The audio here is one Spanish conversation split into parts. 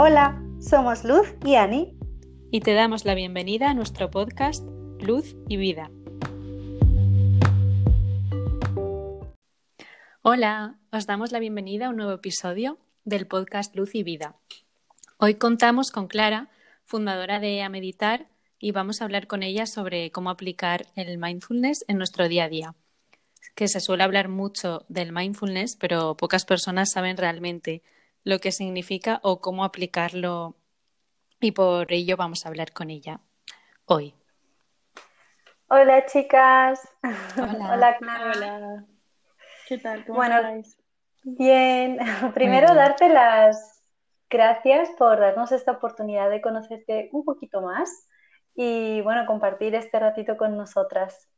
Hola, somos Luz y Ani. Y te damos la bienvenida a nuestro podcast Luz y Vida. Hola, os damos la bienvenida a un nuevo episodio del podcast Luz y Vida. Hoy contamos con Clara, fundadora de A Meditar, y vamos a hablar con ella sobre cómo aplicar el mindfulness en nuestro día a día. Que se suele hablar mucho del mindfulness, pero pocas personas saben realmente lo que significa o cómo aplicarlo y por ello vamos a hablar con ella hoy. Hola chicas. Hola, Clara. Hola. ¿Qué tal? ¿Cómo Bueno, estáis? Bien, primero bien. darte las gracias por darnos esta oportunidad de conocerte un poquito más y bueno, compartir este ratito con nosotras.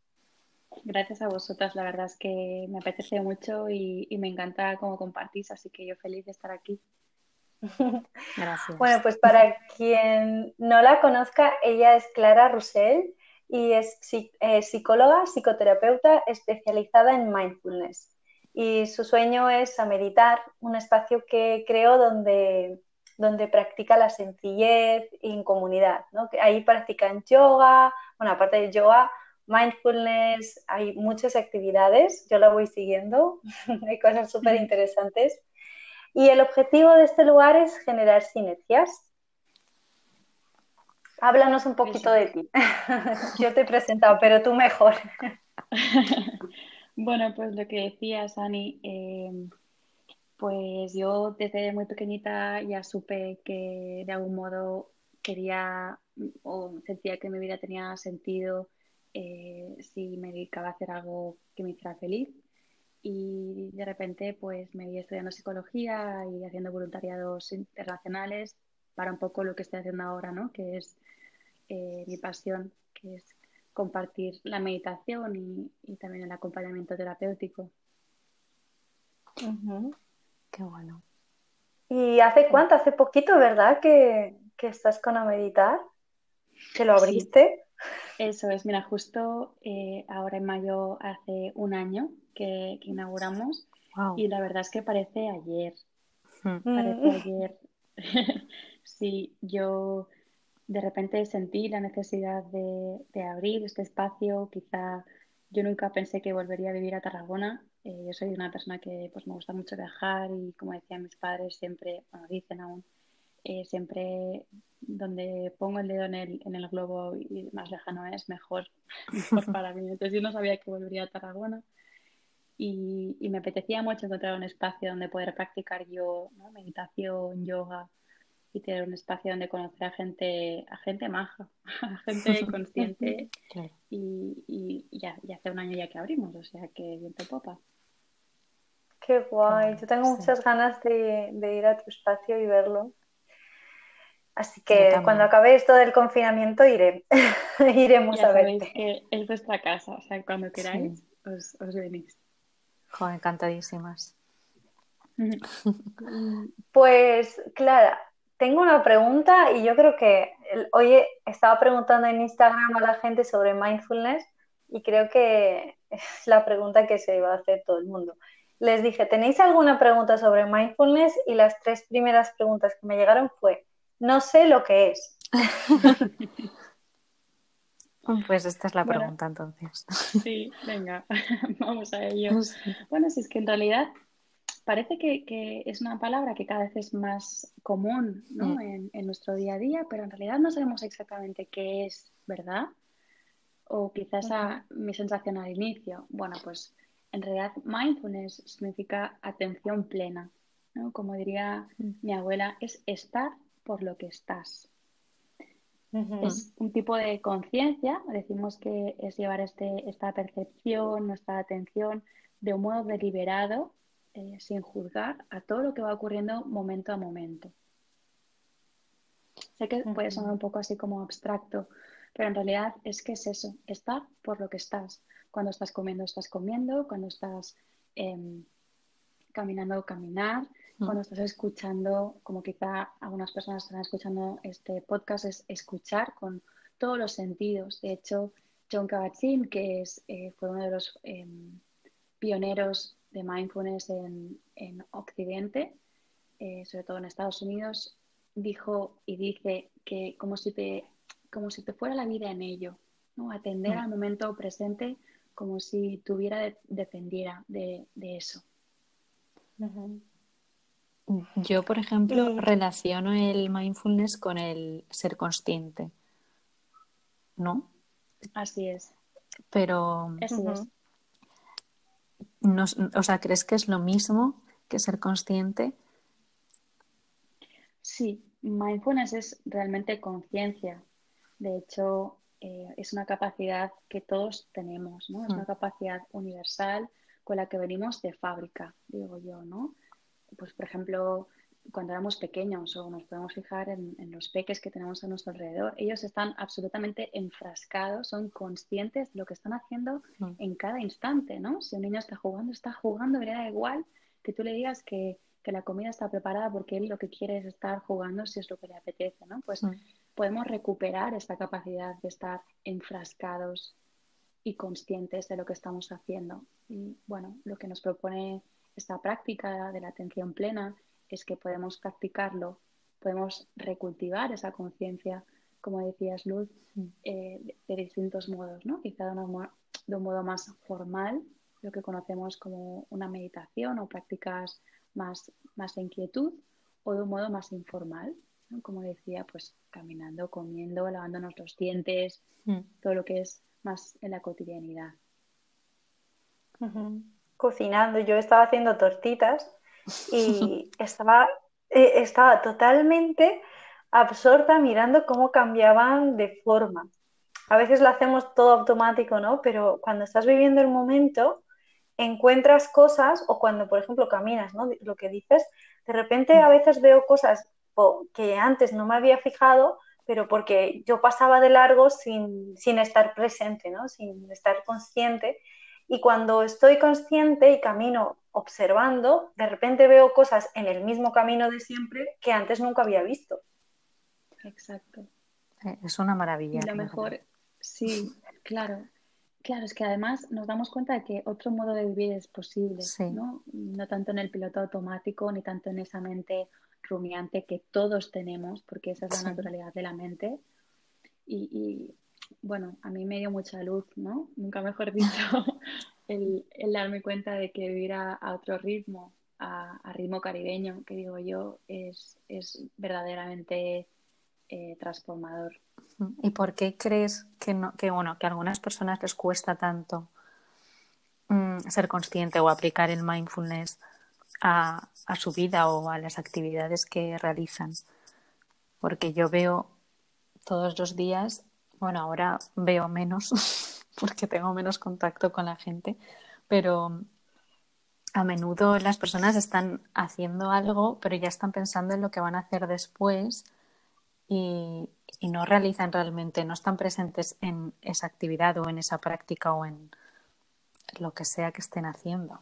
Gracias a vosotras, la verdad es que me apetece mucho y, y me encanta cómo compartís, así que yo feliz de estar aquí. Gracias. Bueno, pues para quien no la conozca, ella es Clara Russell y es eh, psicóloga, psicoterapeuta especializada en mindfulness. Y su sueño es a meditar, un espacio que creó donde, donde practica la sencillez y en comunidad, ¿no? Ahí practican yoga, bueno, aparte de yoga, mindfulness, hay muchas actividades, yo la voy siguiendo, hay cosas súper interesantes. Y el objetivo de este lugar es generar sinergias. Háblanos un poquito de ti. Yo te he presentado, pero tú mejor. Bueno, pues lo que decías, Ani, eh, pues yo desde muy pequeñita ya supe que de algún modo quería o sentía que mi vida tenía sentido eh, si me dedicaba a hacer algo que me hiciera feliz. Y de repente pues me vi estudiando psicología y haciendo voluntariados internacionales para un poco lo que estoy haciendo ahora, ¿no? Que es eh, mi pasión, que es compartir la meditación y, y también el acompañamiento terapéutico. Qué bueno. ¿Y hace cuánto? Hace poquito, ¿verdad? Que, que estás con a meditar. Que lo Sí. abriste. Eso es, mira, justo eh, ahora en mayo hace un año que, que inauguramos Wow. y la verdad es que parece ayer, Mm. parece Mm. ayer. Sí, yo de repente sentí la necesidad de, de abrir este espacio, quizá yo nunca pensé que volvería a vivir a Tarragona. Eh, yo soy una persona que pues me gusta mucho viajar y como decían mis padres siempre, bueno, dicen aún, eh, siempre donde pongo el dedo en el, en el globo y más lejano es, mejor, mejor para mí. Entonces yo no sabía que volvería a Tarragona y, y me apetecía mucho encontrar un espacio donde poder practicar yo, ¿no? meditación, yoga y tener un espacio donde conocer a gente, a gente maja, a gente consciente Claro. y, y ya, y hace un año ya que abrimos, o sea que viento en popa. Qué guay. Yo tengo sí. muchas ganas de, de ir a tu espacio y verlo. Así que cuando acabe esto del confinamiento iré. Iremos Ya a verte. que es vuestra casa, o sea, cuando queráis os, os venís. Jo, encantadísimas. Pues, Clara, tengo una pregunta y yo creo que hoy estaba preguntando en Instagram a la gente sobre mindfulness y creo que es la pregunta que se va a hacer todo el mundo. Les dije, ¿tenéis alguna pregunta sobre mindfulness? Y las tres primeras preguntas que me llegaron fue, no sé lo que es. Pues esta es la Bueno. pregunta entonces. Sí, venga, vamos a ello. Bueno, si es que en realidad parece que, que es una palabra que cada vez es más común, ¿no? Mm. en, en nuestro día a día, pero en realidad no sabemos exactamente qué es, ¿verdad? O quizás a mi sensación al inicio. Bueno, pues en realidad mindfulness significa atención plena, ¿no? Como diría Mm. mi abuela, es estar por lo que estás. Es un tipo de conciencia, decimos que es llevar este, esta percepción, nuestra atención de un modo deliberado, eh, sin juzgar a todo lo que va ocurriendo momento a momento. Sé que puede sonar un poco así como abstracto, pero en realidad es que es eso, estar por lo que estás. Cuando estás comiendo, estás comiendo, cuando estás em, caminando, caminar. Cuando estás escuchando, como quizá algunas personas están escuchando este podcast, es escuchar con todos los sentidos. De hecho, John Kabat-Zinn, que es, eh, fue uno de los em, pioneros de mindfulness en, en Occidente, eh, sobre todo en Estados Unidos, dijo y dice que como si te, como si te fuera la vida en ello, ¿no? Atender al momento presente como si tuviera dependiera de, eso. Yo, por ejemplo, relaciono el mindfulness con el ser consciente, ¿no? Así es. Pero, no, o sea, ¿crees que es lo mismo que ser consciente? Sí, mindfulness es realmente conciencia. De hecho, eh, es una capacidad que todos tenemos, ¿no? Es una mm. capacidad universal con la que venimos de fábrica, digo yo, ¿no? Pues, por ejemplo, cuando éramos pequeños o nos podemos fijar en, los peques que tenemos a nuestro alrededor, ellos están absolutamente enfrascados, son conscientes de lo que están haciendo mm. en cada instante, ¿no? Si un niño está jugando, está jugando, le da igual que tú le digas que, que, la comida está preparada porque él lo que quiere es estar jugando si es lo que le apetece, ¿no? Pues mm podemos recuperar esta capacidad de estar enfrascados y conscientes de lo que estamos haciendo. Y bueno, lo que nos propone esta práctica de la atención plena es que podemos practicarlo, podemos recultivar esa conciencia, como decías Luz, eh, de, distintos modos, ¿no? Quizá de, de un modo más formal, lo que conocemos como una meditación o prácticas más, más de inquietud, o de un modo más informal, como decía, pues caminando, comiendo, lavándonos los dientes, mm. todo lo que es más en la cotidianidad. Cocinando, yo estaba haciendo tortitas y estaba, eh, estaba totalmente absorta mirando cómo cambiaban de forma. A veces lo hacemos todo automático, ¿no? Pero cuando estás viviendo el momento, encuentras cosas, o cuando, por ejemplo, caminas, ¿no? Lo que dices, de repente a veces veo cosas que antes no me había fijado, pero porque yo pasaba de largo sin, estar presente, ¿no? sin estar consciente. Y cuando estoy consciente y camino observando, de repente veo cosas en el mismo camino de siempre que antes nunca había visto. Exacto. Eh, es una maravilla. Y lo mejor, sí, claro. Claro, es que además nos damos cuenta de que otro modo de vivir es posible, ¿no? No tanto en el piloto automático, ni tanto en esa mente rumiante que todos tenemos, porque esa es la naturalidad de la mente. Y, bueno, a mí me dio mucha luz, ¿no? Nunca mejor dicho, el, darme cuenta de que vivir a, otro ritmo, a, ritmo caribeño, que digo yo, es, es verdaderamente eh, transformador. ¿Y por qué crees que, no, que, bueno, que a algunas personas les cuesta tanto mm, ser consciente o aplicar el mindfulness a, su vida o a las actividades que realizan. Porque yo veo todos los días, bueno, ahora veo menos porque tengo menos contacto con la gente, pero a menudo las personas están haciendo algo, pero ya están pensando en lo que van a hacer después y, no realizan realmente, no están presentes en esa actividad o en esa práctica o en lo que sea que estén haciendo.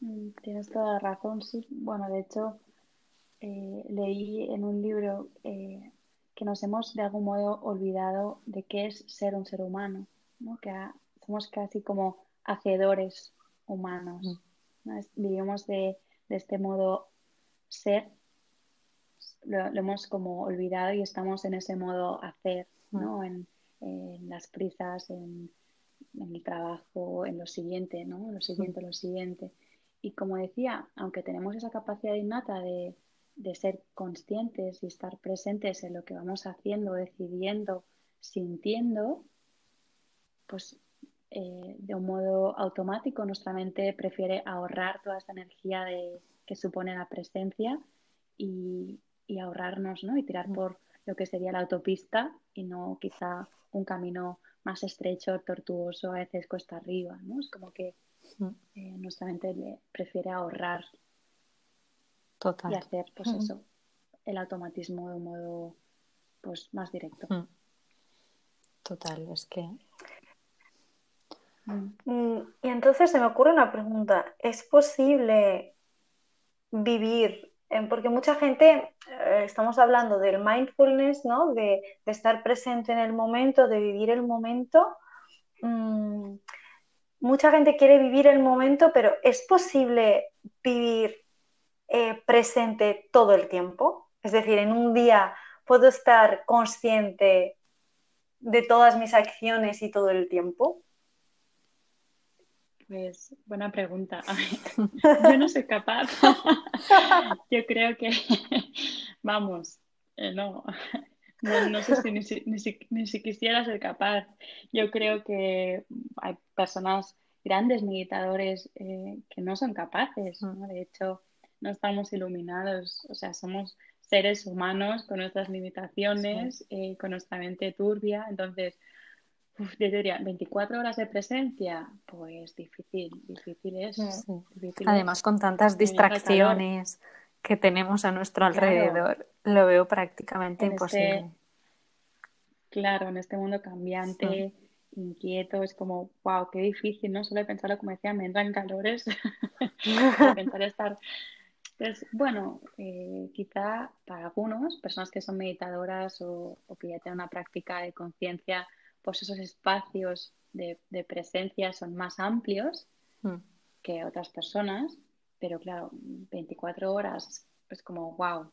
Mm, tienes toda la razón, sí. Bueno, de hecho, eh, leí en un libro eh, que nos hemos de algún modo olvidado de qué es ser un ser humano, ¿no? que somos casi como hacedores humanos. Mm. Vivimos de, este modo ser, lo, hemos como olvidado y estamos en ese modo hacer, ¿no? Mm. En, las prisas, en, en, el trabajo, en lo siguiente, ¿no? Lo siguiente, lo siguiente. Y como decía, aunque tenemos esa capacidad innata de, ser conscientes y estar presentes en lo que vamos haciendo, decidiendo, sintiendo, pues eh, de un modo automático nuestra mente prefiere ahorrar toda esta energía de, que supone la presencia y, ahorrarnos, ¿no? Y tirar por lo que sería la autopista y no quizá un camino más estrecho, tortuoso, a veces cuesta arriba, ¿no? Es como que eh, nuestra mente prefiere ahorrar Total. y hacer pues eso, el automatismo de un modo pues más directo. Total, es que. Mm, y entonces se me ocurre una pregunta. ¿Es posible vivir? Porque mucha gente, eh, estamos hablando del mindfulness, ¿no? De, estar presente en el momento, de vivir el momento. Mm, mucha gente quiere vivir el momento, pero ¿es posible vivir eh, presente todo el tiempo? Es decir, en un día puedo estar consciente de todas mis acciones y todo el tiempo. Pues buena pregunta. Yo no soy capaz. Yo creo que, vamos, eh, no, no, sé si ni, si quisiera ser capaz. Yo creo que hay personas, grandes meditadores, eh, que no son capaces. De hecho, no estamos iluminados. O sea, somos seres humanos con nuestras limitaciones, eh, con nuestra mente turbia. Entonces, Uf, yo diría, 24 horas de presencia, pues difícil, difícil es. Además, con tantas distracciones que tenemos a nuestro alrededor, lo veo prácticamente este imposible. claro, en este mundo cambiante, inquieto, es como, wow, qué difícil, ¿no? Solo de pensarlo, como decía, me entran calores pensar estar pues bueno, eh, quizá para algunos, personas que son meditadoras o, o que ya tienen una práctica de conciencia, pues esos espacios de, presencia son más amplios mm. que otras personas, pero claro, 24 horas es como wow.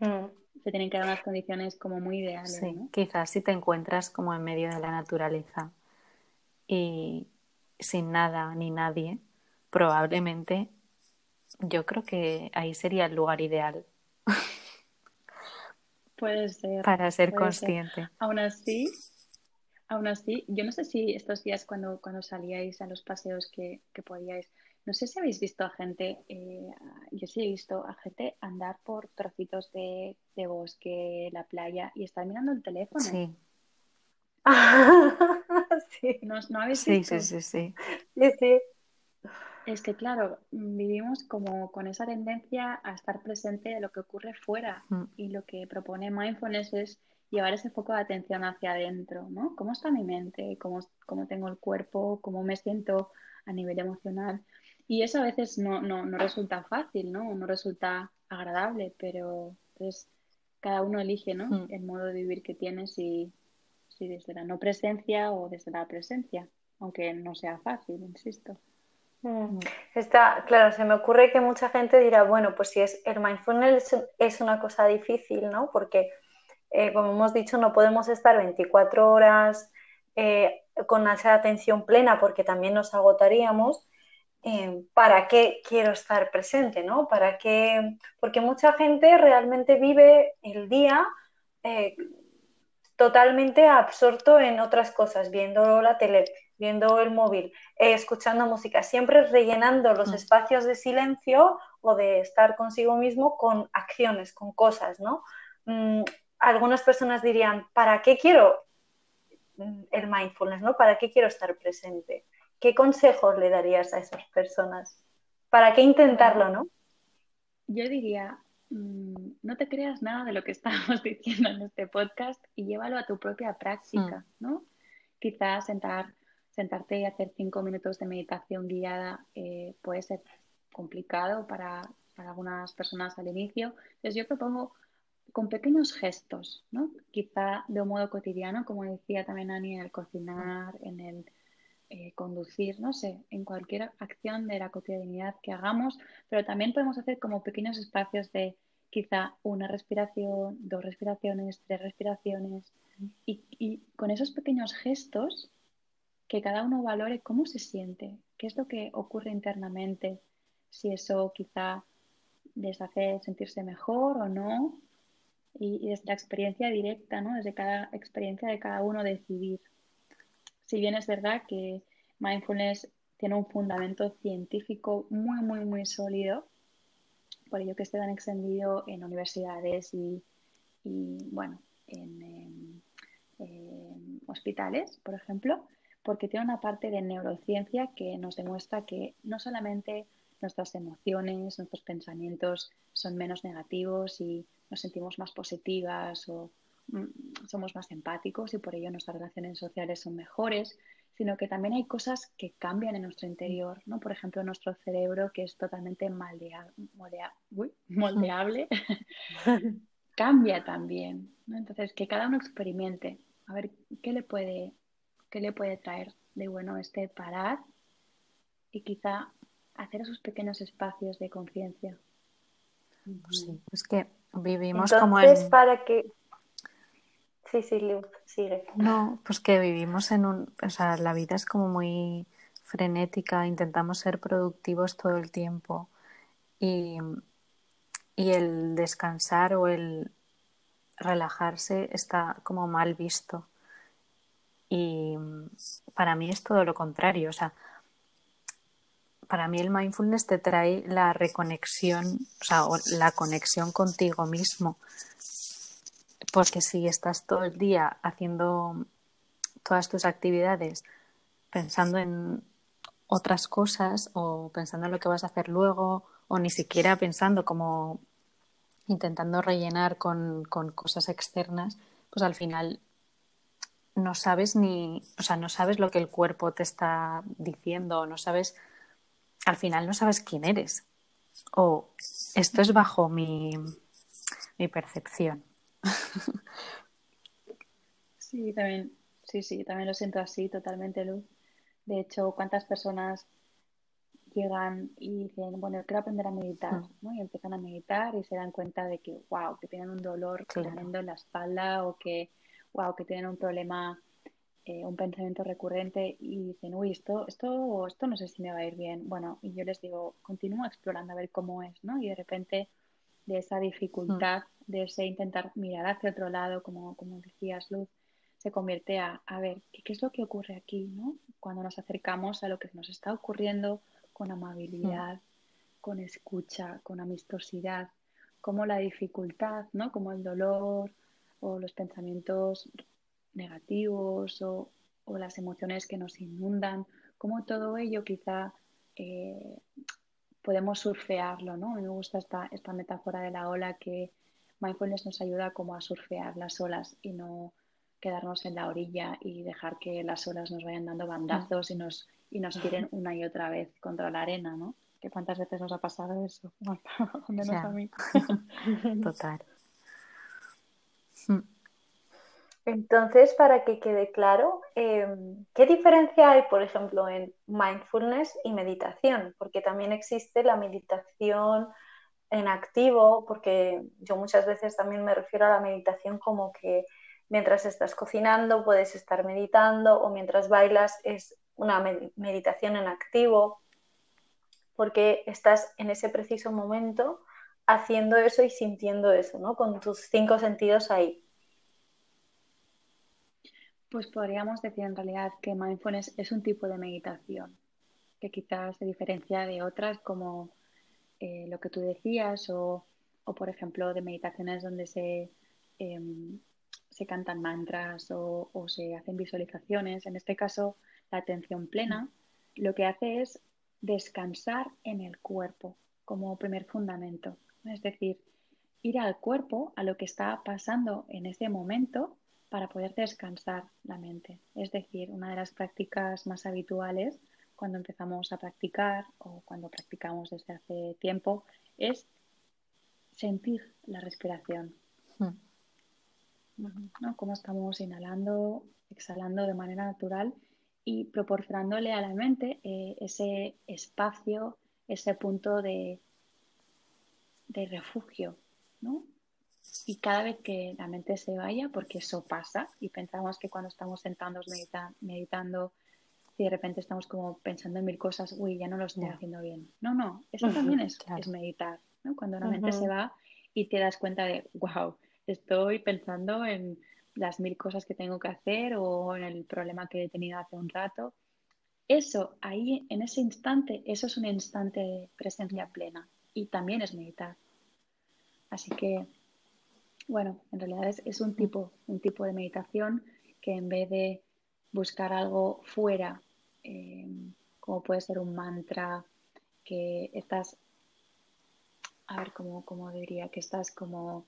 Mm. Se tienen que dar unas condiciones como muy ideales. Sí, quizás si te encuentras como en medio de la naturaleza y sin nada ni nadie, probablemente yo creo que ahí sería el lugar ideal. Puede ser. Para ser consciente. Aún así, Aún así, yo no sé si estos días cuando, cuando salíais a los paseos que, podíais, no sé si habéis visto a gente, eh, yo sí he visto a gente andar por trocitos de, bosque, la playa y estar mirando el teléfono. Sí. sí. ¿No, habéis sí, visto? Sí, sí, sí. Sí, sí. Es que, claro, vivimos como con esa tendencia a estar presente de lo que ocurre fuera mm. y lo que propone mindfulness es llevar ese foco de atención hacia adentro, ¿no? ¿Cómo está mi mente? ¿Cómo, cómo tengo el cuerpo? ¿Cómo me siento a nivel emocional? Y eso a veces no, no, no resulta fácil, ¿no? No resulta agradable, pero pues cada uno elige, ¿no? Hmm. El modo de vivir que tiene, si, si desde la no presencia o desde la presencia, aunque no sea fácil, insisto. Está, claro, se me ocurre que mucha gente dirá, bueno, pues si es el mindfulness es una cosa difícil, ¿no? Porque eh, como hemos dicho, no podemos estar 24 horas eh, con esa atención plena porque también nos agotaríamos. Eh, ¿Para qué quiero estar presente? ¿no? ¿Para qué? Porque mucha gente realmente vive el día totalmente absorto en otras cosas, viendo la tele, viendo el móvil, escuchando música, siempre rellenando los mm. espacios de silencio o de estar consigo mismo con acciones, con cosas, ¿no? Mm, algunas personas dirían, ¿para qué quiero el mindfulness? ¿no? ¿Para qué quiero estar presente? ¿Qué consejos le darías a esas personas? ¿Para qué intentarlo, no? Yo diría, mm, no te creas nada de lo que estamos diciendo en este podcast y llévalo a tu propia práctica, mm. ¿no? Quizás sentar, sentarte y hacer cinco minutos de meditación guiada eh, puede ser complicado para, para algunas personas al inicio. Entonces yo propongo con pequeños gestos, ¿no? Quizá de un modo cotidiano, como decía también Ani, en el cocinar, en el eh, conducir, no sé, en cualquier acción de la cotidianidad que hagamos, pero también podemos hacer como pequeños espacios de quizá una respiración, dos respiraciones, tres respiraciones, y, y con esos pequeños gestos que cada uno valore cómo se siente, qué es lo que ocurre internamente, si eso quizá les hace sentirse mejor o no, y, desde la experiencia directa, ¿no? desde cada experiencia de cada uno decidir. Si bien es verdad que mindfulness tiene un fundamento científico muy, muy, muy sólido, por ello que esté tan extendido en universidades y, bueno, en, hospitales, por ejemplo, porque tiene una parte de neurociencia que nos demuestra que no solamente nuestras emociones, nuestros pensamientos son menos negativos y nos sentimos más positivas o mm, somos más empáticos y por ello nuestras relaciones sociales son mejores, sino que también hay cosas que cambian en nuestro interior, ¿no? Por ejemplo, nuestro cerebro que es totalmente moldeable, cambia también, Entonces, que cada uno experimente, a ver qué le puede, qué le puede traer de bueno este parar y quizá hacer esos pequeños espacios de conciencia. Pues sí, es que vivimos Entonces, como en... para que... Sí, sí, Luz, sigue. No, pues que vivimos en un... O sea, la vida es como muy frenética, intentamos ser productivos todo el tiempo y, y el descansar o el relajarse está como mal visto. Y para mí es todo lo contrario. O sea, para mí el mindfulness te trae la reconexión, o sea, la conexión contigo mismo. Porque si estás todo el día haciendo todas tus actividades pensando en otras cosas o pensando en lo que vas a hacer luego o ni siquiera pensando como intentando rellenar con, con cosas externas, pues al final no sabes ni, o sea, no sabes lo que el cuerpo te está diciendo, no sabes, al final no sabes quién eres. O esto es bajo mi, mi percepción. Sí, también, sí, sí, también lo siento así, totalmente, Luz. De hecho, ¿cuántas personas llegan y dicen, bueno, quiero aprender a meditar, Mm. ¿no? Y empiezan a meditar y se dan cuenta de que, wow, que tienen un dolor Claro. tremendo en la espalda o que, wow, que tienen un problema, eh, un pensamiento recurrente y dicen, uy, esto, esto, esto no sé si me va a ir bien. Bueno, y yo les digo, continúa explorando a ver cómo es, ¿no? Y de repente de esa dificultad, de ese intentar mirar hacia otro lado, como, como decías, Luz, se convierte a, a ver, ¿qué, qué es lo que ocurre aquí, ¿no? Cuando nos acercamos a lo que nos está ocurriendo con amabilidad, con escucha, con amistosidad, como la dificultad, ¿no? Como el dolor o los pensamientos negativos o, o las emociones que nos inundan, como todo ello quizá eh, podemos surfearlo, ¿no? A mí me gusta esta, esta metáfora de la ola que mindfulness nos ayuda como a surfear las olas y no quedarnos en la orilla y dejar que las olas nos vayan dando bandazos y nos, y nos tiren una y otra vez contra la arena, ¿no? Que cuántas veces nos ha pasado eso, Bueno, al menos a mí. Total. Entonces, para que quede claro, eh, ¿qué diferencia hay, por ejemplo, en mindfulness y meditación? Porque también existe la meditación en activo, porque yo muchas veces también me refiero a la meditación como que mientras estás cocinando puedes estar meditando o mientras bailas es una med- meditación en activo, porque estás en ese preciso momento haciendo eso y sintiendo eso, ¿no? Con tus cinco sentidos ahí. Pues podríamos decir en realidad que mindfulness es un tipo de meditación que quizás se diferencia de otras como eh, lo que tú decías o, o, por ejemplo de meditaciones donde se, eh, se cantan mantras o, se hacen visualizaciones. En este caso, la atención plena lo que hace es descansar en el cuerpo como primer fundamento. Es decir, ir al cuerpo, a lo que está pasando en ese momento para poder descansar la mente. Es decir, una de las prácticas más habituales cuando empezamos a practicar o cuando practicamos desde hace tiempo es sentir la respiración. Mm. ¿no? Cómo estamos inhalando, exhalando de manera natural y proporcionándole a la mente eh, ese espacio, ese punto de, de refugio, ¿no? Y cada vez que la mente se vaya, porque eso pasa, y pensamos que cuando estamos sentados medita meditando, y de repente estamos como pensando en mil cosas, uy, ya no lo estoy Yeah. haciendo bien. No, no, eso también es, Claro. es meditar, ¿no? Cuando la mente se va y te das cuenta de, wow, estoy pensando en las mil cosas que tengo que hacer o en el problema que he tenido hace un rato. Eso, ahí, en ese instante, eso es un instante de presencia plena y también es meditar. Así que, bueno, en realidad es, es un, tipo, un tipo de meditación que en vez de buscar algo fuera, eh, como puede ser un mantra, que estás, a ver cómo, cómo diría, que estás como,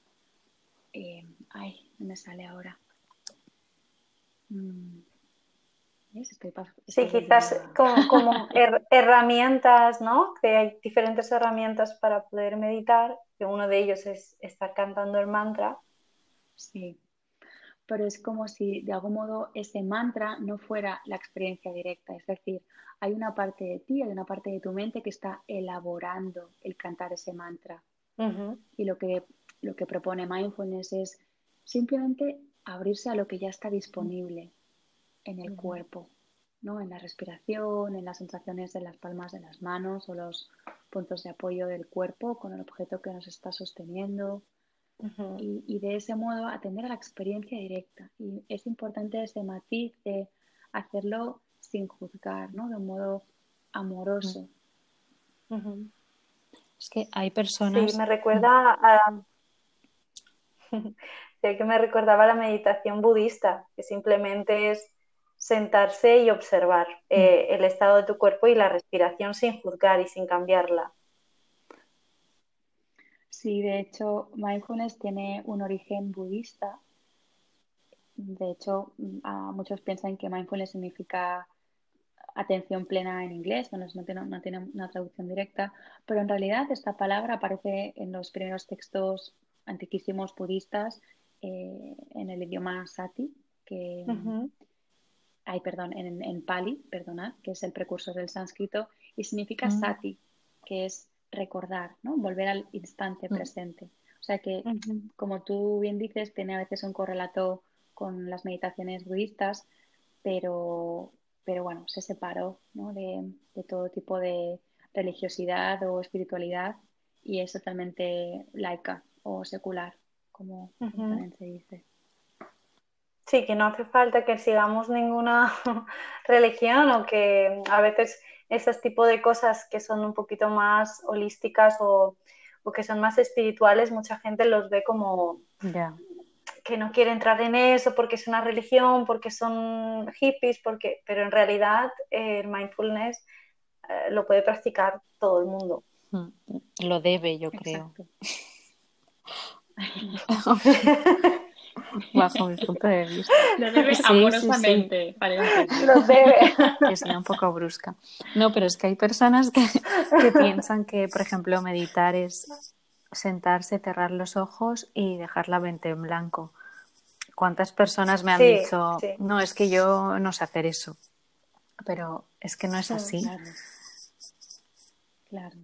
eh, ay, no me sale ahora. Mm, Sí, quizás como, como her- herramientas, ¿no? Que hay diferentes herramientas para poder meditar, que uno de ellos es estar cantando el mantra. Sí, pero es como si de algún modo ese mantra no fuera la experiencia directa, es decir, hay una parte de ti, hay una parte de tu mente que está elaborando el cantar ese mantra. Y lo que, lo que propone mindfulness es simplemente abrirse a lo que ya está disponible en el cuerpo, ¿no? En la respiración, en las sensaciones de las palmas de las manos o los puntos de apoyo del cuerpo con el objeto que nos está sosteniendo. y, de ese modo atender a la experiencia directa. Y es importante ese matiz de hacerlo sin juzgar, ¿no? De un modo amoroso. Es que hay personas. Sí, me recuerda a. que me recordaba la meditación budista, que simplemente es sentarse y observar eh, el estado de tu cuerpo y la respiración sin juzgar y sin cambiarla. Sí, de hecho, mindfulness tiene un origen budista. De hecho, muchos piensan que mindfulness significa atención plena en inglés, no, no, tiene, no tiene una traducción directa, pero en realidad esta palabra aparece en los primeros textos antiquísimos budistas eh, en el idioma sati, que hay, perdón, en, en, Pali, perdonad, que es el precursor del sánscrito, y significa mm. sati, que es recordar, ¿no? Volver al instante mm. presente. O sea que, como tú bien dices, tiene a veces un correlato con las meditaciones budistas, pero, pero bueno, se separó ¿no? de, todo tipo de religiosidad o espiritualidad y es totalmente laica o secular, como, también se dice. Sí, que no hace falta que sigamos ninguna religión o que a veces esos tipo de cosas que son un poquito más holísticas o, que son más espirituales, mucha gente los ve como que no quiere entrar en eso porque es una religión, porque son hippies, porque... pero en realidad eh, el mindfulness eh, lo puede practicar todo el mundo. Mm, lo debe, yo creo. bajo mi punto de vista. Lo debe amorosamente, Lo debe. Que sea un poco brusca. No, pero es que hay personas que, piensan que, por ejemplo, meditar es sentarse, cerrar los ojos y dejar la mente en blanco. ¿Cuántas personas me han dicho, no, es que yo no sé hacer eso? Pero es que no es así. claro.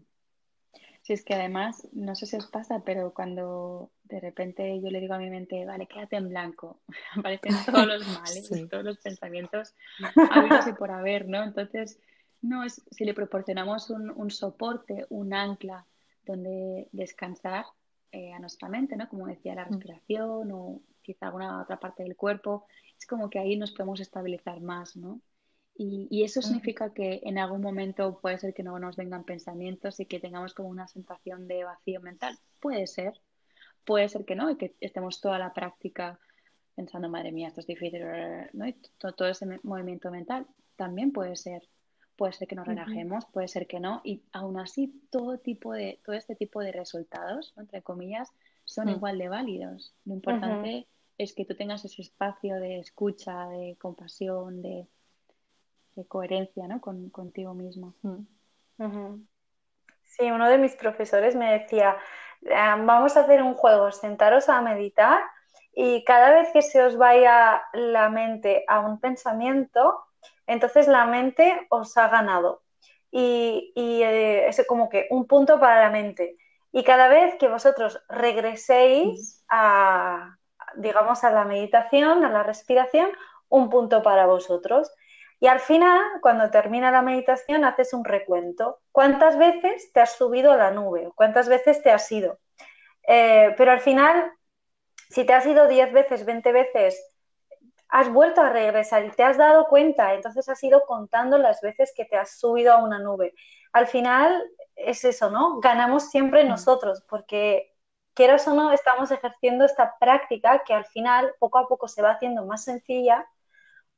Si es que además, no sé si os pasa, pero cuando de repente yo le digo a mi mente, vale, quédate en blanco, aparecen todos los males, todos los pensamientos habidos y por haber, ¿no? Entonces, no es, si le proporcionamos un, soporte, un ancla donde descansar eh, a nuestra mente, ¿no? Como decía, la mm. respiración o quizá alguna otra parte del cuerpo, es como que ahí nos podemos estabilizar más, ¿no? Y, eso significa que en algún momento puede ser que no nos vengan pensamientos y que tengamos como una sensación de vacío mental. Puede ser, puede ser que no, y que estemos toda la práctica pensando, madre mía, esto es difícil, ¿no? Y todo, ese movimiento mental también puede ser. Puede ser que nos relajemos, puede ser que no, y aún así todo tipo de, todo este tipo de resultados, entre comillas, son mm. igual de válidos. Lo importante es que tú tengas ese espacio de escucha, de compasión, de de coherencia ¿no? Con, contigo mismo. Mm. Sí, uno de mis profesores me decía, ah, vamos a hacer un juego, sentaros a meditar y cada vez que se os vaya la mente a un pensamiento, entonces la mente os ha ganado. Y, eh, es como que un punto para la mente. Y cada vez que vosotros regreséis a, digamos, a la meditación, a la respiración, un punto para vosotros. Y al final, cuando termina la meditación, haces un recuento. ¿Cuántas veces te has subido a la nube? ¿Cuántas veces te has ido? Eh, pero al final, si te has ido 10 veces, 20 veces, has vuelto a regresar y te has dado cuenta, entonces has ido contando las veces que te has subido a una nube. Al final es eso, ¿no? Ganamos siempre mm. nosotros, porque quieras o no, estamos ejerciendo esta práctica que al final poco a poco se va haciendo más sencilla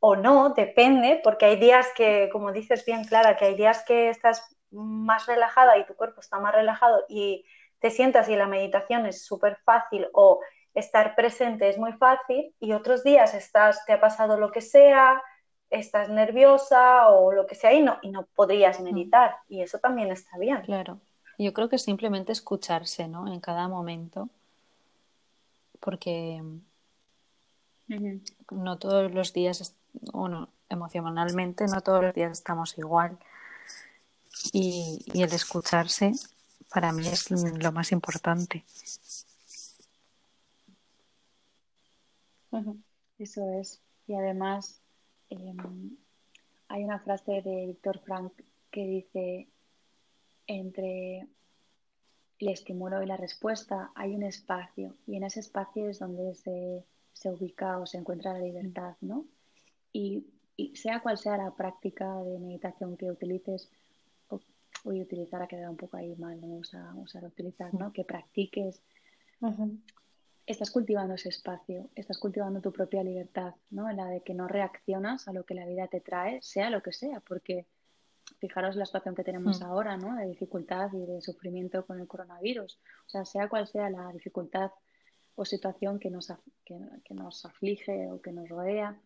o no, depende, porque hay días que, como dices bien Clara, que hay días que estás más relajada y tu cuerpo está más relajado y te sientas y la meditación es súper fácil o estar presente es muy fácil y otros días estás, te ha pasado lo que sea, estás nerviosa o lo que sea y no, y no podrías meditar y eso también está bien. Claro, yo creo que simplemente escucharse, ¿no? En cada momento, porque no todos los días bueno, emocionalmente no todos los días estamos igual y, el escucharse para mí es lo más importante. Eso es. Y además em, hay una frase de Víctor Frank que dice, entre el estímulo y la respuesta hay un espacio y en ese espacio es donde se, se ubica o se encuentra la libertad, ¿no? Y, sea cual sea la práctica de meditación que utilices, o, voy a utilizar ha quedado un poco ahí mal, no vamos a usar utilizar, ¿no? Que practiques, estás cultivando ese espacio, estás cultivando tu propia libertad, ¿no? La de que no reaccionas a lo que la vida te trae, sea lo que sea, porque fijaros la situación que tenemos mm. ahora, ¿no? De dificultad y de sufrimiento con el coronavirus. O sea, sea cual sea la dificultad o situación que nos, que, nos aflige o que nos rodea,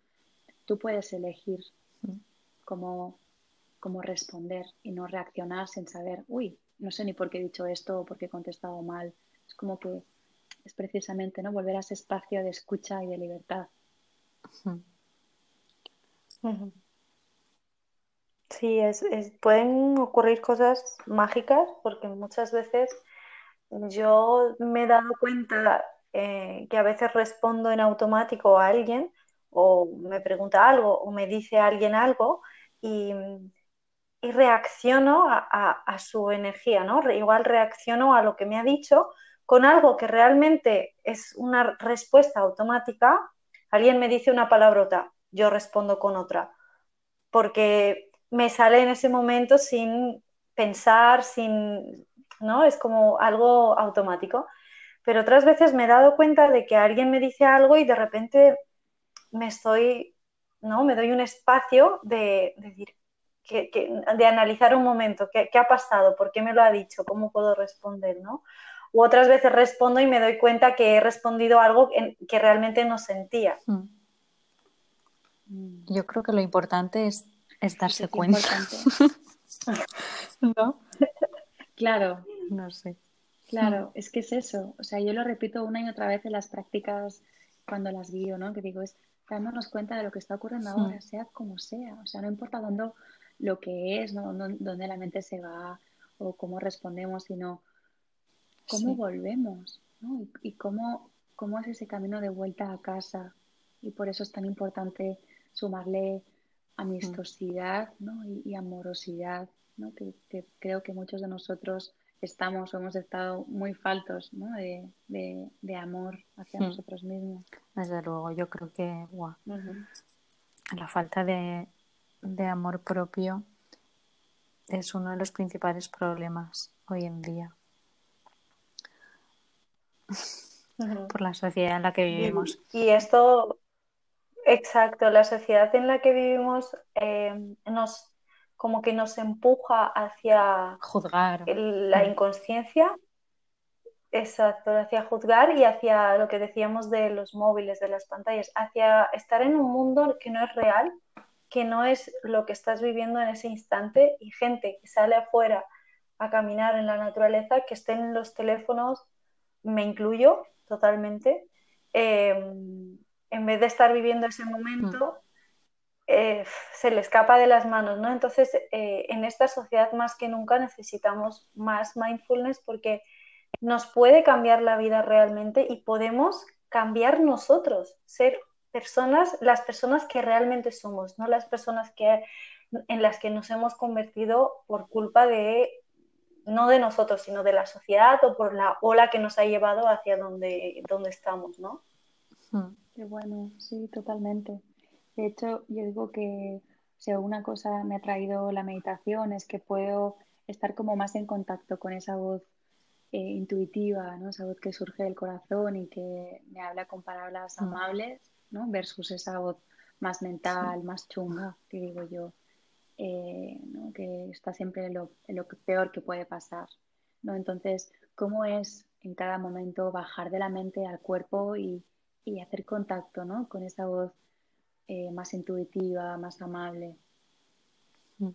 tú puedes elegir mm. cómo, cómo responder y no reaccionar sin saber, uy, no sé ni por qué he dicho esto o por qué he contestado mal. Es como que es precisamente ¿no? volver a ese espacio de escucha y de libertad. Sí, es, pueden ocurrir cosas mágicas porque muchas veces yo me he dado cuenta eh, que a veces respondo en automático a alguien o me pregunta algo o me dice alguien algo y, reacciono a, su energía, ¿no? Igual reacciono a lo que me ha dicho con algo que realmente es una respuesta automática. Alguien me dice una palabrota, yo respondo con otra, porque me sale en ese momento sin pensar, sin, ¿no? Es como algo automático. Pero otras veces me he dado cuenta de que alguien me dice algo y de repente me estoy, ¿no? Me doy un espacio de, decir, de analizar un momento, ¿qué, ha pasado? ¿Por qué me lo ha dicho? ¿Cómo puedo responder? ¿no? U otras veces respondo y me doy cuenta que he respondido algo que realmente no sentía. Hmm. Yo creo que lo importante es es darse cuenta. ¿No? Claro. No sé. Claro, es que es eso. O sea, yo lo repito una y otra vez en las prácticas cuando las guío, ¿no? Que digo, es dándonos cuenta de lo que está ocurriendo ahora, sea como sea. O sea, no importa dónde lo que es, ¿no? dónde la mente se va o cómo respondemos, sino cómo volvemos, ¿no? Y, y cómo, cómo es ese camino de vuelta a casa. Y por eso es tan importante sumarle amistosidad ¿no? y, amorosidad, ¿no? Que, creo que muchos de nosotros estamos o hemos estado muy faltos ¿no? de, de, amor hacia nosotros mismos. Desde luego, yo creo que la falta de, de amor propio es uno de los principales problemas hoy en día. por la sociedad en la que vivimos. y esto Exacto, la sociedad en la que vivimos eh, nos como que nos empuja hacia juzgar la inconsciencia, exacto, hacia juzgar y hacia lo que decíamos de los móviles, de las pantallas, hacia estar en un mundo que no es real, que no es lo que estás viviendo en ese instante y gente que sale afuera a caminar en la naturaleza, que estén en los teléfonos, me incluyo totalmente. Eh, en vez de estar viviendo ese momento, mm. Eh, se le escapa de las manos, ¿no? Entonces, eh, en esta sociedad más que nunca necesitamos más mindfulness porque nos puede cambiar la vida realmente y podemos cambiar nosotros, ser personas, las personas que realmente somos, no las personas que, en las que nos hemos convertido por culpa de, no de nosotros, sino de la sociedad o por la ola que nos ha llevado hacia donde, donde estamos, ¿no? Mm. Qué bueno, sí, totalmente. De hecho, yo digo que si alguna cosa me ha traído la meditación es que puedo estar como más en contacto con esa voz eh, intuitiva, ¿no? Esa voz que surge del corazón y que me habla con palabras mm. amables, ¿no? Versus esa voz más mental, más chunga, que digo yo, eh, ¿no? que está siempre en lo, en lo peor que puede pasar, ¿no? Entonces, ¿cómo es en cada momento bajar de la mente al cuerpo y y hacer contacto ¿no? con esa voz eh, más intuitiva, más amable. Mm.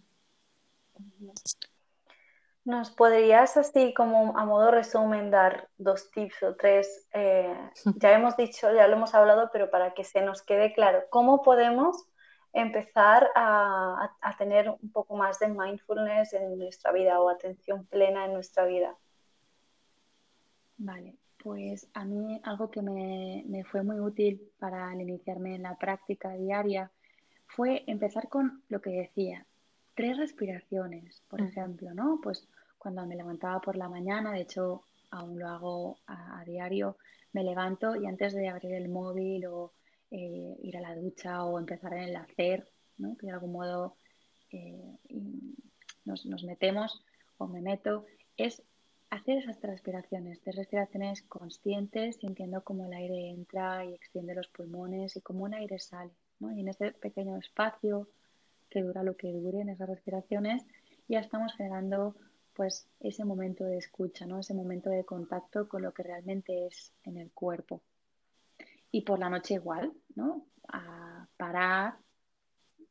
¿Nos podrías así como a modo resumen dar dos tips o tres? Eh, ya hemos dicho, ya lo hemos hablado, pero para que se nos quede claro, ¿cómo podemos empezar a, a tener un poco más de mindfulness en nuestra vida o atención plena en nuestra vida? Vale, pues a mí algo que me, me fue muy útil para iniciarme en la práctica diaria fue empezar con lo que decía, tres respiraciones, por ejemplo, ¿no? Pues cuando me levantaba por la mañana, de hecho aún lo hago a, diario, me levanto y antes de abrir el móvil o eh, ir a la ducha o empezar en el hacer, ¿no? que de algún modo eh, nos, nos, metemos o me meto, es hacer esas respiraciones, tres respiraciones conscientes, sintiendo cómo el aire entra y extiende los pulmones y cómo un aire sale. ¿no? Y en ese pequeño espacio que dura lo que dure en esas respiraciones, ya estamos generando pues ese momento de escucha, ¿no? Ese momento de contacto con lo que realmente es en el cuerpo. Y por la noche igual, ¿no? A parar,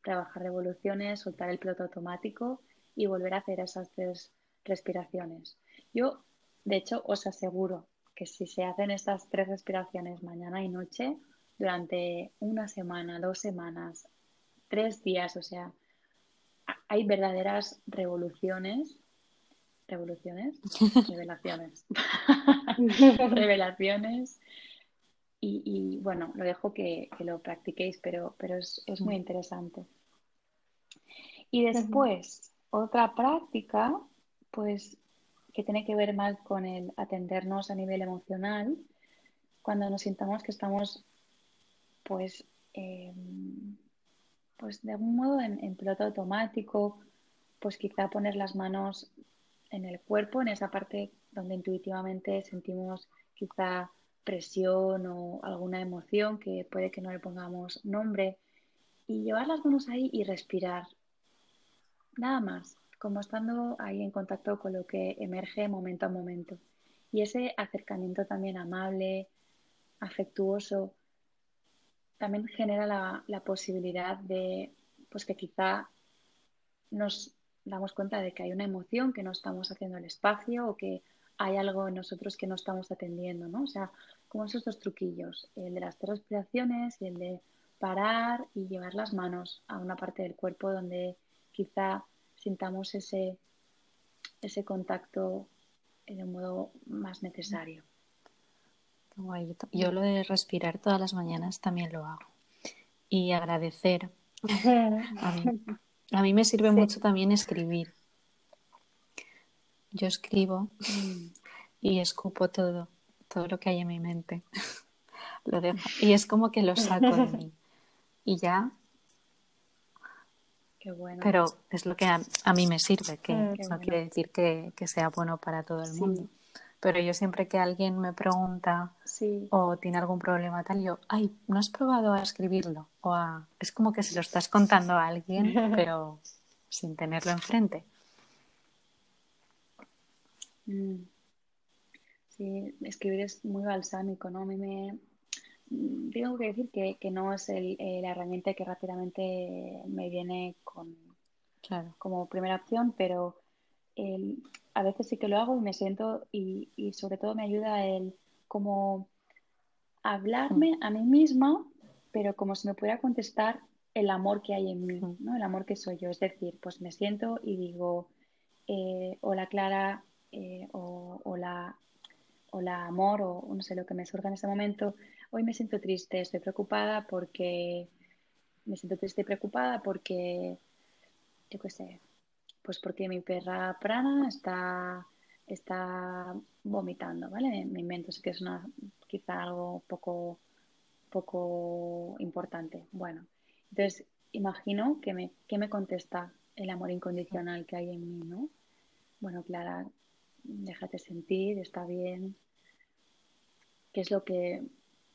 trabajar revoluciones, soltar el piloto automático y volver a hacer esas tres respiraciones. Yo, de hecho, os aseguro que si se hacen estas tres respiraciones mañana y noche durante una semana, dos semanas, tres días, o sea, hay verdaderas revoluciones revoluciones, revelaciones, revelaciones. Y, bueno, lo dejo que, lo practiquéis, pero, pero es, muy interesante. Y después, otra práctica, pues que tiene que ver más con el atendernos a nivel emocional, cuando nos sintamos que estamos, pues, em, pues de algún modo en, en piloto automático, pues quizá poner las manos en el cuerpo, en esa parte donde intuitivamente sentimos quizá presión o alguna emoción que puede que no le pongamos nombre y llevar las manos ahí y respirar. Nada más, como estando ahí en contacto con lo que emerge momento a momento. Y ese acercamiento también amable, afectuoso, también genera la, la posibilidad de pues que quizá nos damos cuenta de que hay una emoción que no estamos haciendo el espacio o que hay algo en nosotros que no estamos atendiendo, ¿no? O sea, como esos dos truquillos, el de las tres respiraciones y el de parar y llevar las manos a una parte del cuerpo donde quizá sintamos ese, ese contacto de un modo más necesario. Yo lo de respirar todas las mañanas también lo hago. Y agradecer a mí, a mí me sirve mucho también escribir. Yo escribo y escupo todo, todo lo que hay en mi mente. lo dejo. Y es como que lo saco de mí. Y ya. Qué bueno. Pero es lo que a, mí me sirve, que mm, no quiere decir que, sea bueno para todo el mundo. Pero yo siempre que alguien me pregunta o tiene algún problema tal, yo, ay, ¿no has probado a escribirlo? O a... Es como que se lo estás contando a alguien, pero sin tenerlo enfrente. Mm. Sí, escribir es muy balsámico, ¿no? A mí me... Tengo que decir que, no es el, la herramienta que rápidamente me viene con, como primera opción, pero el, a veces sí que lo hago y me siento y, y sobre todo me ayuda el como hablarme a mí misma, pero como si me pudiera contestar el amor que hay en mí, ¿no? El amor que soy yo. Es decir, pues me siento y digo, eh, hola Clara, eh, o hola, hola amor, o no sé lo que me surja en ese momento. Hoy me siento triste, estoy preocupada porque me siento triste y preocupada porque, yo qué sé, pues porque mi perra prana está, está vomitando, ¿vale? Me invento, sé que es una, quizá algo poco, poco importante. Bueno, entonces imagino que me, que me contesta el amor incondicional que hay en mí, ¿no? Bueno, Clara, déjate sentir, está bien. ¿Qué es lo que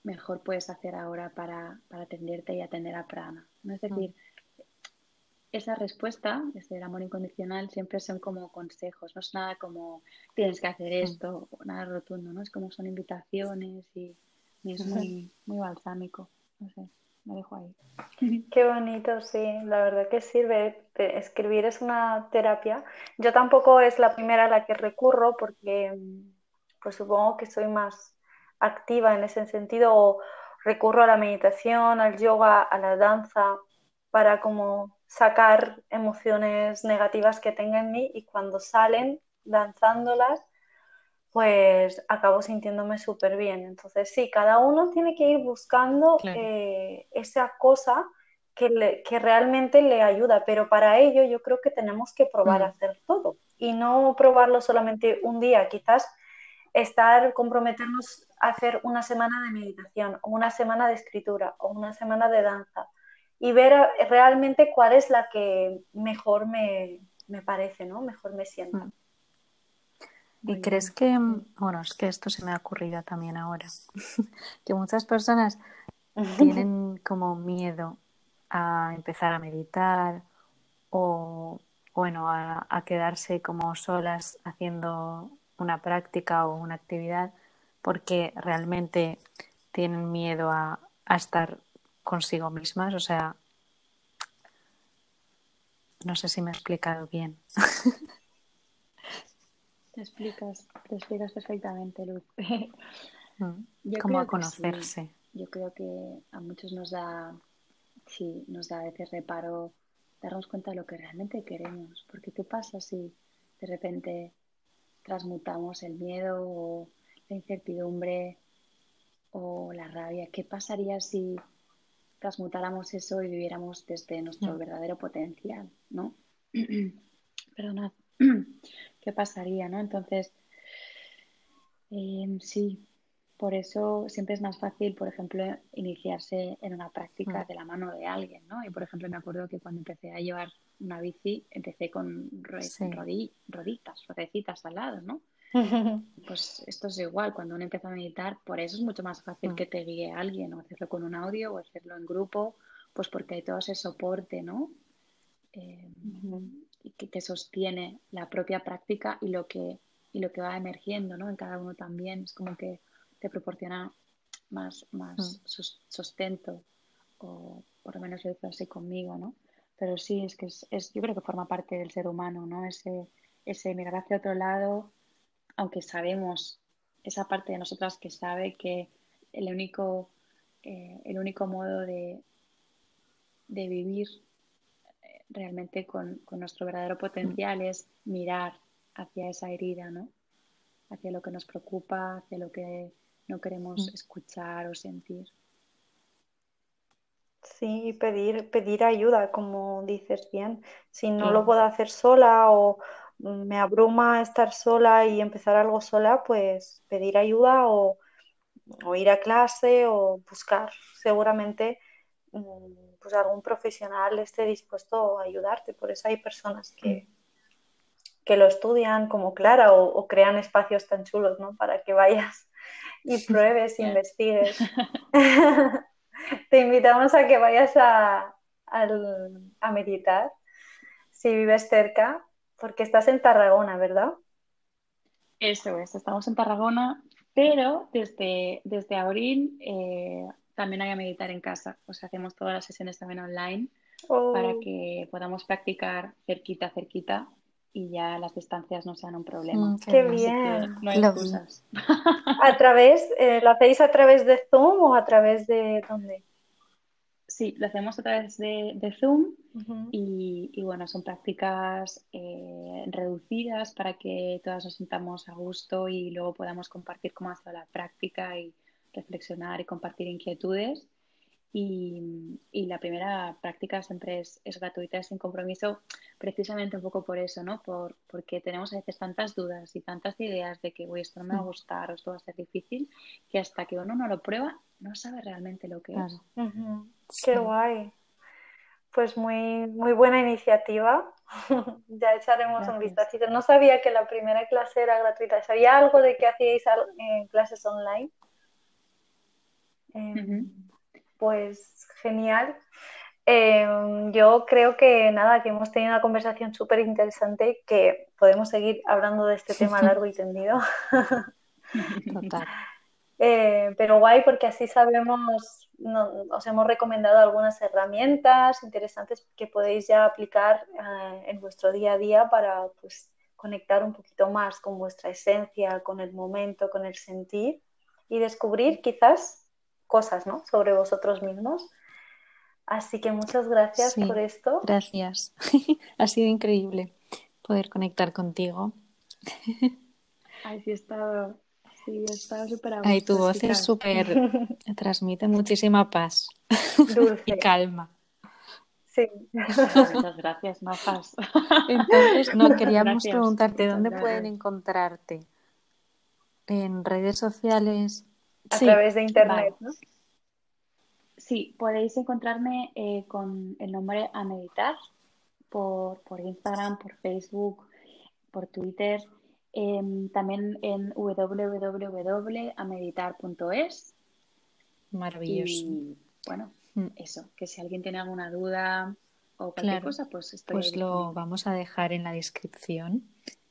mejor puedes hacer ahora para, para atenderte y atender a Prana? ¿no? Es decir, esa respuesta desde el amor incondicional siempre son como consejos, no es nada como tienes que hacer esto, o nada rotundo, ¿no? Es como son invitaciones y, es muy, muy balsámico. No sé, me dejo ahí. Qué bonito, sí, la verdad que sirve. Escribir es una terapia. Yo tampoco es la primera a la que recurro porque pues supongo que soy más activa en ese sentido o recurro a la meditación, al yoga, a la danza para como sacar emociones negativas que tenga en mí y cuando salen danzándolas, pues acabo sintiéndome súper bien. Entonces, sí, cada uno tiene que ir buscando eh, esa cosa que, realmente le ayuda, pero para ello yo creo que tenemos que probar a mm. hacer todo y no probarlo solamente un día, quizás estar, comprometernos hacer una semana de meditación o una semana de escritura o una semana de danza y ver realmente cuál es la que mejor me, parece, ¿no? Mejor me siento. Mm. ¿Y crees que, bueno, es que esto se me ha ocurrido también ahora, que muchas personas tienen como miedo a empezar a meditar o, bueno, a, quedarse como solas haciendo una práctica o una actividad porque realmente tienen miedo a, a estar consigo mismas, o sea, no sé si me he explicado bien. Te explicas, te explicas perfectamente, Luz. Mm. Como a conocerse. Yo creo que a muchos nos da, sí, nos da a veces reparo darnos cuenta de lo que realmente queremos. Porque ¿qué pasa si de repente transmutamos el miedo o la incertidumbre o la rabia? ¿Qué pasaría si transmutáramos eso y viviéramos desde nuestro mm. verdadero potencial, ¿no? Perdonad. ¿Qué pasaría, no? Entonces, em, sí, por eso siempre es más fácil, por ejemplo, iniciarse en una práctica mm. de la mano de alguien, ¿no? Y por ejemplo, me acuerdo que cuando empecé a llevar una bici, empecé con roditas, rodecitas al lado, ¿no? Pues esto es igual, cuando uno empieza a meditar, por eso es mucho más fácil mm. que te guíe alguien, o hacerlo con un audio, o hacerlo en grupo, pues porque hay todo ese soporte, ¿no? Y que sostiene la propia práctica y lo que, y lo que va emergiendo, ¿no? En cada uno también, es como que te proporciona más, más mm. sustento, o por lo menos lo hizo así conmigo, ¿no? Pero sí, es que es, yo creo que forma parte del ser humano, ¿no? Ese, ese mirar hacia otro lado aunque sabemos esa parte de nosotras que sabe que el único, eh, el único modo de, de vivir eh, realmente con, nuestro verdadero potencial es mirar hacia esa herida, ¿no? Hacia lo que nos preocupa, hacia lo que no queremos mm. escuchar o sentir. Sí, pedir, pedir ayuda, como dices bien. Si no lo puedo hacer sola o, me abruma estar sola y empezar algo sola, pues pedir ayuda o, ir a clase o buscar seguramente mm, pues algún profesional esté dispuesto a ayudarte. Por eso hay personas que, que lo estudian como Clara o, crean espacios tan chulos ¿no? para que vayas y pruebes, investigues. Te invitamos a que vayas a, a meditar si vives cerca porque estás en Tarragona, ¿verdad? Eso es, estamos en Tarragona, pero desde, desde abril eh, también hay a meditar en casa. O sea, hacemos todas las sesiones también online para oh. que podamos practicar cerquita, cerquita y ya las distancias no sean un problema. Mm, qué bien. no hay excusas. ¿A través, eh, lo hacéis a través de Zoom o a través de dónde? Sí, lo hacemos a través de, Zoom y, bueno, son prácticas eh, reducidas para que todas nos sintamos a gusto y luego podamos compartir cómo ha sido la práctica y reflexionar y compartir inquietudes. Y, la primera práctica siempre es, gratuita, es sin compromiso, precisamente un poco por eso, ¿no? Por, porque tenemos a veces tantas dudas y tantas ideas de que, uy, esto no me va a mm. gustar o esto va a ser difícil, que hasta que uno no lo prueba, no sabe realmente lo que es. Qué guay. Pues muy, muy buena iniciativa. ya echaremos un vistazo. No sabía que la primera clase era gratuita. ¿Sabía algo de que hacíais en clases online? Em, pues genial. Em, yo creo que nada, que hemos tenido una conversación súper interesante, que podemos seguir hablando de este tema largo y tendido. Total. Eh, pero guay porque así sabemos, os hemos recomendado algunas herramientas interesantes que podéis ya aplicar eh, en vuestro día a día para pues, conectar un poquito más con vuestra esencia, con el momento, con el sentir y descubrir quizás cosas ¿no? sobre vosotros mismos. Así que muchas gracias por esto. Gracias. ha sido increíble poder conectar contigo. Ay, sí, he estado, sí, he estado súper Ay, tu voz es súper, transmite muchísima paz y Dulce. calma. Sí. Muchas gracias, majas. Entonces, no queríamos Gracias, preguntarte dónde gracias. pueden encontrarte. En redes sociales. A Sí, través de internet, Vale. ¿no? Sí, podéis encontrarme eh, con el nombre A Meditar por, por Instagram, por Facebook, por Twitter, em, también en www.ameditar.es maravilloso. y bueno, Mm. eso, que si alguien tiene alguna duda o cualquier Claro, cosa, pues estoy Pues lo vamos a dejar en la descripción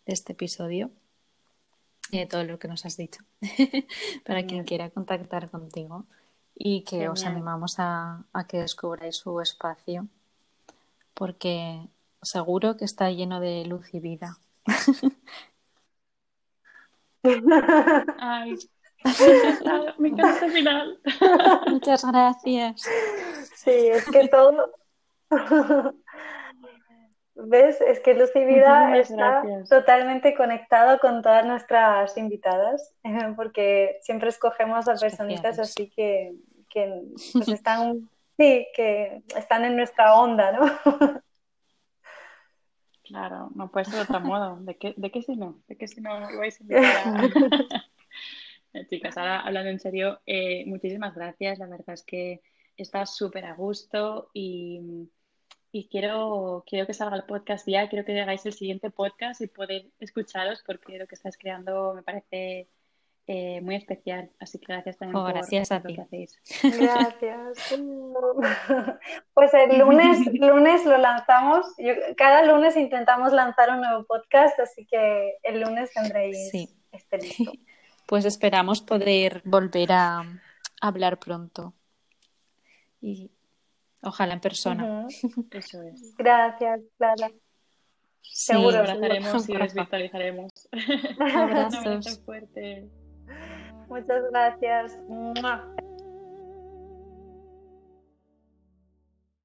de este episodio y de todo lo que nos has dicho para quien quiera contactar contigo y que os animamos a, a que descubráis su espacio porque seguro que está lleno de luz y vida. Ay, me encanta este final. Muchas gracias. Sí, es que todo. ¿Ves? Es que Luz y Vida está gracias. totalmente conectado con todas nuestras invitadas, porque siempre escogemos a personitas así que, que pues están, sí, que están en nuestra onda, ¿no? Claro, no puede ser de otro modo. ¿De qué, de qué si no? ¿De qué si no ibais a Chicas, ahora hablando en serio, eh, muchísimas gracias. La verdad es que está súper a gusto y, y quiero, quiero que salga el podcast ya. Quiero que hagáis el siguiente podcast y poder escucharos porque lo que estáis creando me parece eh, muy especial. Así que gracias también Oh, por, gracias a por lo que hacéis. Gracias. Pues el lunes, lunes lo lanzamos. Yo- cada lunes intentamos lanzar un nuevo podcast, así que el lunes tendréis Sí. este listo. Pues esperamos poder volver a hablar pronto y ojalá en persona. Eso es. Gracias, Clara. Sí, Seguro, Nos abrazaremos y desvirtualizaremos. Un Abrazos. abrazo fuerte. Muchas gracias.